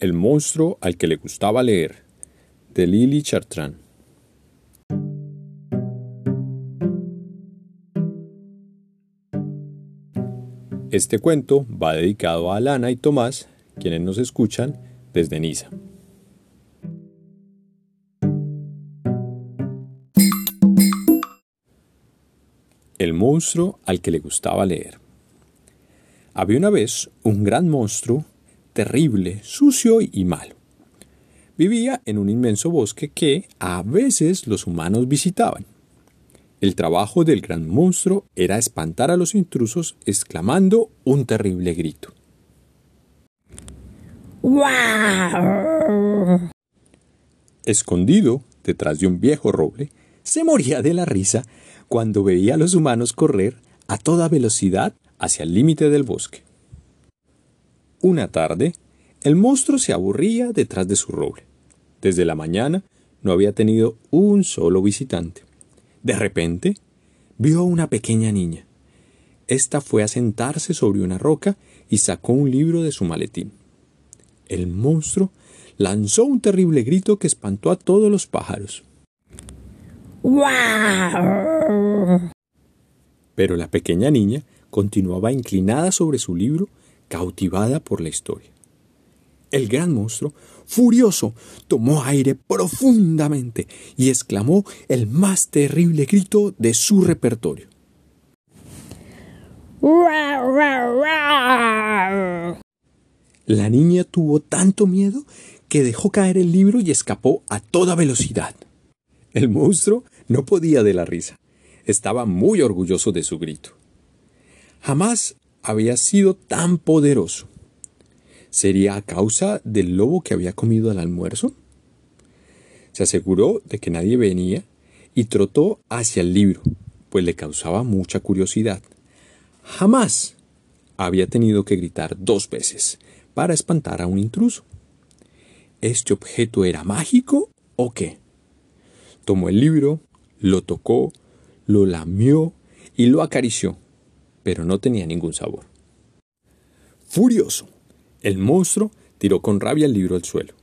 El monstruo al que le gustaba leer, de Lily Chartrand. Este cuento va dedicado a Alana y Tomás, quienes nos escuchan desde Niza. El monstruo al que le gustaba leer. Había una vez un gran monstruo, terrible, sucio y malo. Vivía en un inmenso bosque que a veces los humanos visitaban. El trabajo del gran monstruo era espantar a los intrusos exclamando un terrible grito. Escondido detrás de un viejo roble, se moría de la risa cuando veía a los humanos correr a toda velocidad hacia el límite del bosque. Una tarde, el monstruo se aburría detrás de su roble. Desde la mañana no había tenido un solo visitante. De repente, vio a una pequeña niña. Esta fue a sentarse sobre una roca y sacó un libro de su maletín. El monstruo lanzó un terrible grito que espantó a todos los pájaros. Pero la pequeña niña continuaba inclinada sobre su libro, cautivada por la historia. El gran monstruo, furioso, tomó aire profundamente y exclamó el más terrible grito de su repertorio. La niña tuvo tanto miedo que dejó caer el libro y escapó a toda velocidad. El monstruo no podía de la risa. Estaba muy orgulloso de su grito. Jamás había sido tan poderoso. ¿Sería a causa del lobo que había comido al almuerzo? Se aseguró de que nadie venía y trotó hacia el libro, pues le causaba mucha curiosidad. Jamás había tenido que gritar dos veces para espantar a un intruso. ¿Este objeto era mágico o qué? Tomó el libro, lo tocó, lo lamió y lo acarició pero no tenía ningún sabor. Furioso, el monstruo tiró con rabia el libro al suelo.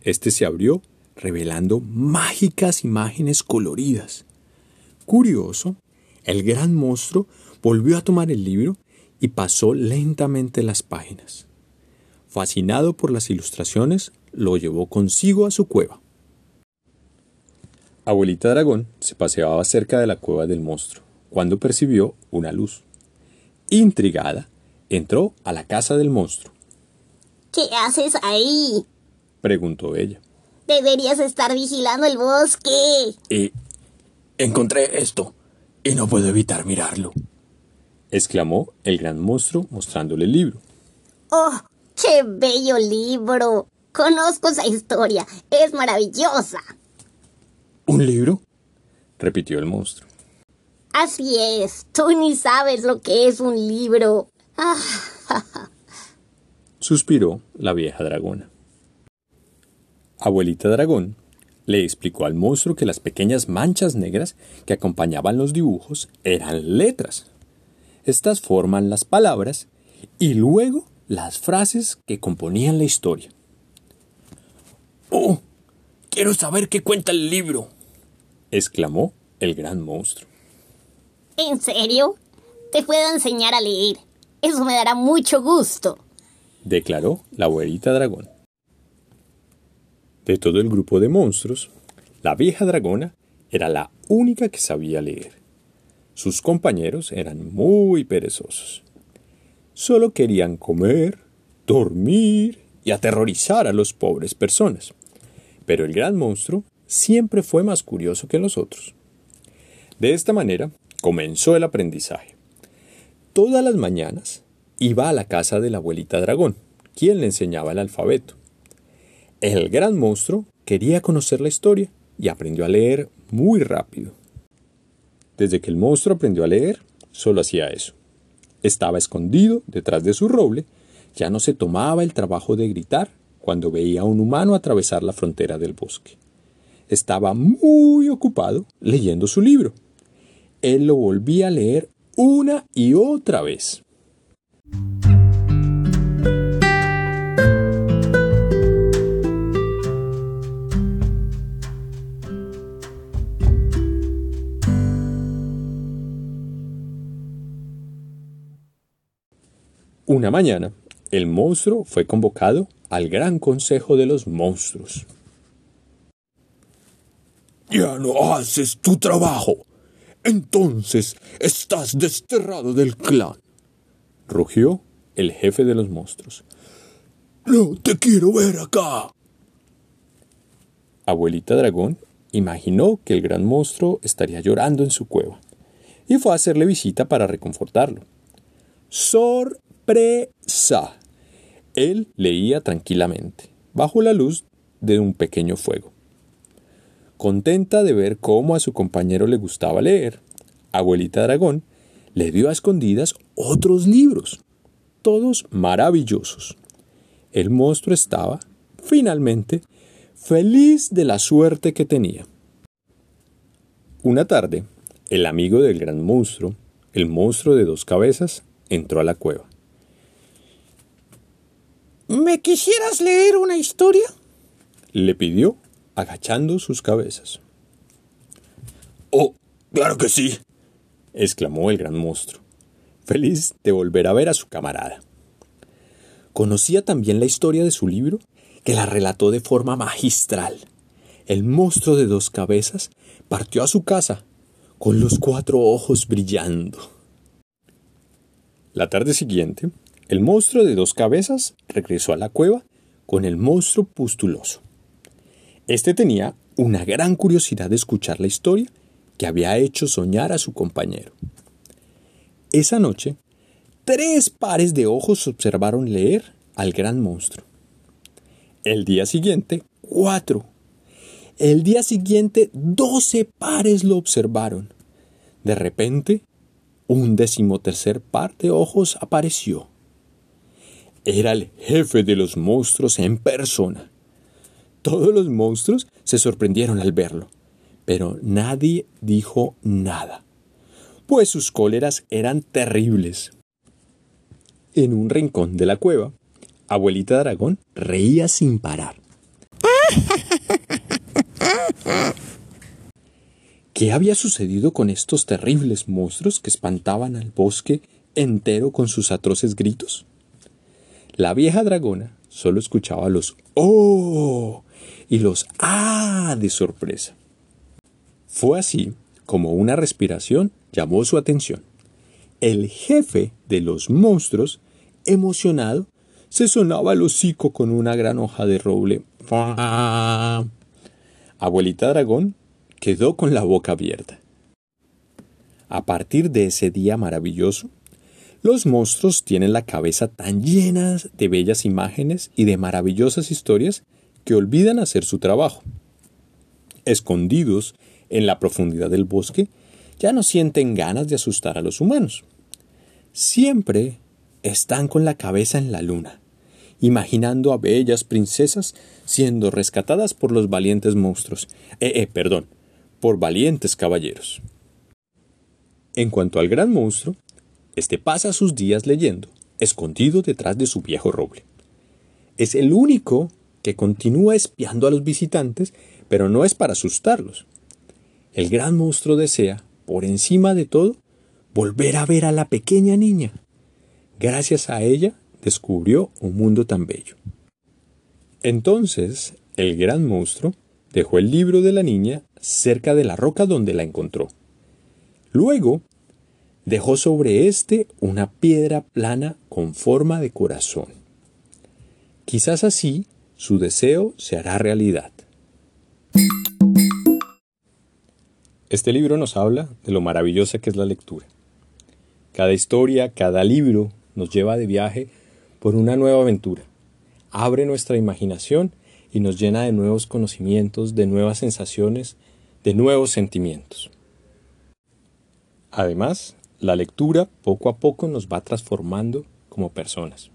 Este se abrió, revelando mágicas imágenes coloridas. Curioso, el gran monstruo volvió a tomar el libro y pasó lentamente las páginas. Fascinado por las ilustraciones, lo llevó consigo a su cueva. Abuelita Dragón se paseaba cerca de la cueva del monstruo cuando percibió una luz. Intrigada, entró a la casa del monstruo. ¿Qué haces ahí? preguntó ella. Deberías estar vigilando el bosque. Y encontré esto, y no puedo evitar mirarlo, exclamó el gran monstruo mostrándole el libro. ¡Oh, qué bello libro! Conozco esa historia, es maravillosa. ¿Un libro? repitió el monstruo. Así es, tú ni sabes lo que es un libro. Suspiró la vieja dragona. Abuelita dragón le explicó al monstruo que las pequeñas manchas negras que acompañaban los dibujos eran letras. Estas forman las palabras y luego las frases que componían la historia. ¡Oh! Quiero saber qué cuenta el libro, exclamó el gran monstruo. ¿En serio? Te puedo enseñar a leer. Eso me dará mucho gusto, declaró la abuelita dragón. De todo el grupo de monstruos, la vieja dragona era la única que sabía leer. Sus compañeros eran muy perezosos. Solo querían comer, dormir y aterrorizar a las pobres personas. Pero el gran monstruo siempre fue más curioso que los otros. De esta manera, comenzó el aprendizaje. Todas las mañanas iba a la casa de la abuelita dragón, quien le enseñaba el alfabeto. El gran monstruo quería conocer la historia y aprendió a leer muy rápido. Desde que el monstruo aprendió a leer, solo hacía eso. Estaba escondido detrás de su roble, ya no se tomaba el trabajo de gritar cuando veía a un humano atravesar la frontera del bosque. Estaba muy ocupado leyendo su libro. Él lo volvía a leer una y otra vez. Una mañana, el monstruo fue convocado al Gran Consejo de los Monstruos. Ya no haces tu trabajo. Entonces estás desterrado del clan. Rugió el jefe de los monstruos. No te quiero ver acá. Abuelita Dragón imaginó que el gran monstruo estaría llorando en su cueva y fue a hacerle visita para reconfortarlo. Sor presa. Él leía tranquilamente, bajo la luz de un pequeño fuego. Contenta de ver cómo a su compañero le gustaba leer, abuelita dragón le dio a escondidas otros libros, todos maravillosos. El monstruo estaba, finalmente, feliz de la suerte que tenía. Una tarde, el amigo del gran monstruo, el monstruo de dos cabezas, entró a la cueva. ¿Me quisieras leer una historia? Le pidió, agachando sus cabezas. Oh, claro que sí, exclamó el gran monstruo, feliz de volver a ver a su camarada. Conocía también la historia de su libro, que la relató de forma magistral. El monstruo de dos cabezas partió a su casa, con los cuatro ojos brillando. La tarde siguiente, el monstruo de dos cabezas regresó a la cueva con el monstruo pustuloso. Este tenía una gran curiosidad de escuchar la historia que había hecho soñar a su compañero. Esa noche, tres pares de ojos observaron leer al gran monstruo. El día siguiente, cuatro. El día siguiente, doce pares lo observaron. De repente, un decimotercer par de ojos apareció. Era el jefe de los monstruos en persona. Todos los monstruos se sorprendieron al verlo, pero nadie dijo nada, pues sus cóleras eran terribles. En un rincón de la cueva, abuelita dragón reía sin parar. ¿Qué había sucedido con estos terribles monstruos que espantaban al bosque entero con sus atroces gritos? La vieja dragona solo escuchaba los ¡Oh! y los ¡Ah! de sorpresa. Fue así como una respiración llamó su atención. El jefe de los monstruos, emocionado, se sonaba el hocico con una gran hoja de roble. Abuelita dragón quedó con la boca abierta. A partir de ese día maravilloso, los monstruos tienen la cabeza tan llena de bellas imágenes y de maravillosas historias que olvidan hacer su trabajo. Escondidos en la profundidad del bosque, ya no sienten ganas de asustar a los humanos. Siempre están con la cabeza en la luna, imaginando a bellas princesas siendo rescatadas por los valientes monstruos. Eh, eh, perdón, por valientes caballeros. En cuanto al gran monstruo, este pasa sus días leyendo, escondido detrás de su viejo roble. Es el único que continúa espiando a los visitantes, pero no es para asustarlos. El gran monstruo desea, por encima de todo, volver a ver a la pequeña niña. Gracias a ella descubrió un mundo tan bello. Entonces, el gran monstruo dejó el libro de la niña cerca de la roca donde la encontró. Luego dejó sobre éste una piedra plana con forma de corazón. Quizás así su deseo se hará realidad. Este libro nos habla de lo maravillosa que es la lectura. Cada historia, cada libro nos lleva de viaje por una nueva aventura, abre nuestra imaginación y nos llena de nuevos conocimientos, de nuevas sensaciones, de nuevos sentimientos. Además, la lectura poco a poco nos va transformando como personas.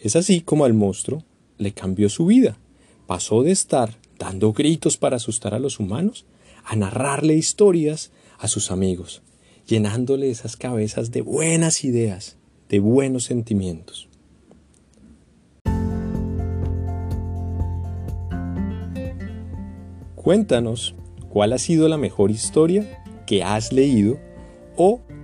Es así como al monstruo le cambió su vida. Pasó de estar dando gritos para asustar a los humanos a narrarle historias a sus amigos, llenándole esas cabezas de buenas ideas, de buenos sentimientos. Cuéntanos cuál ha sido la mejor historia que has leído o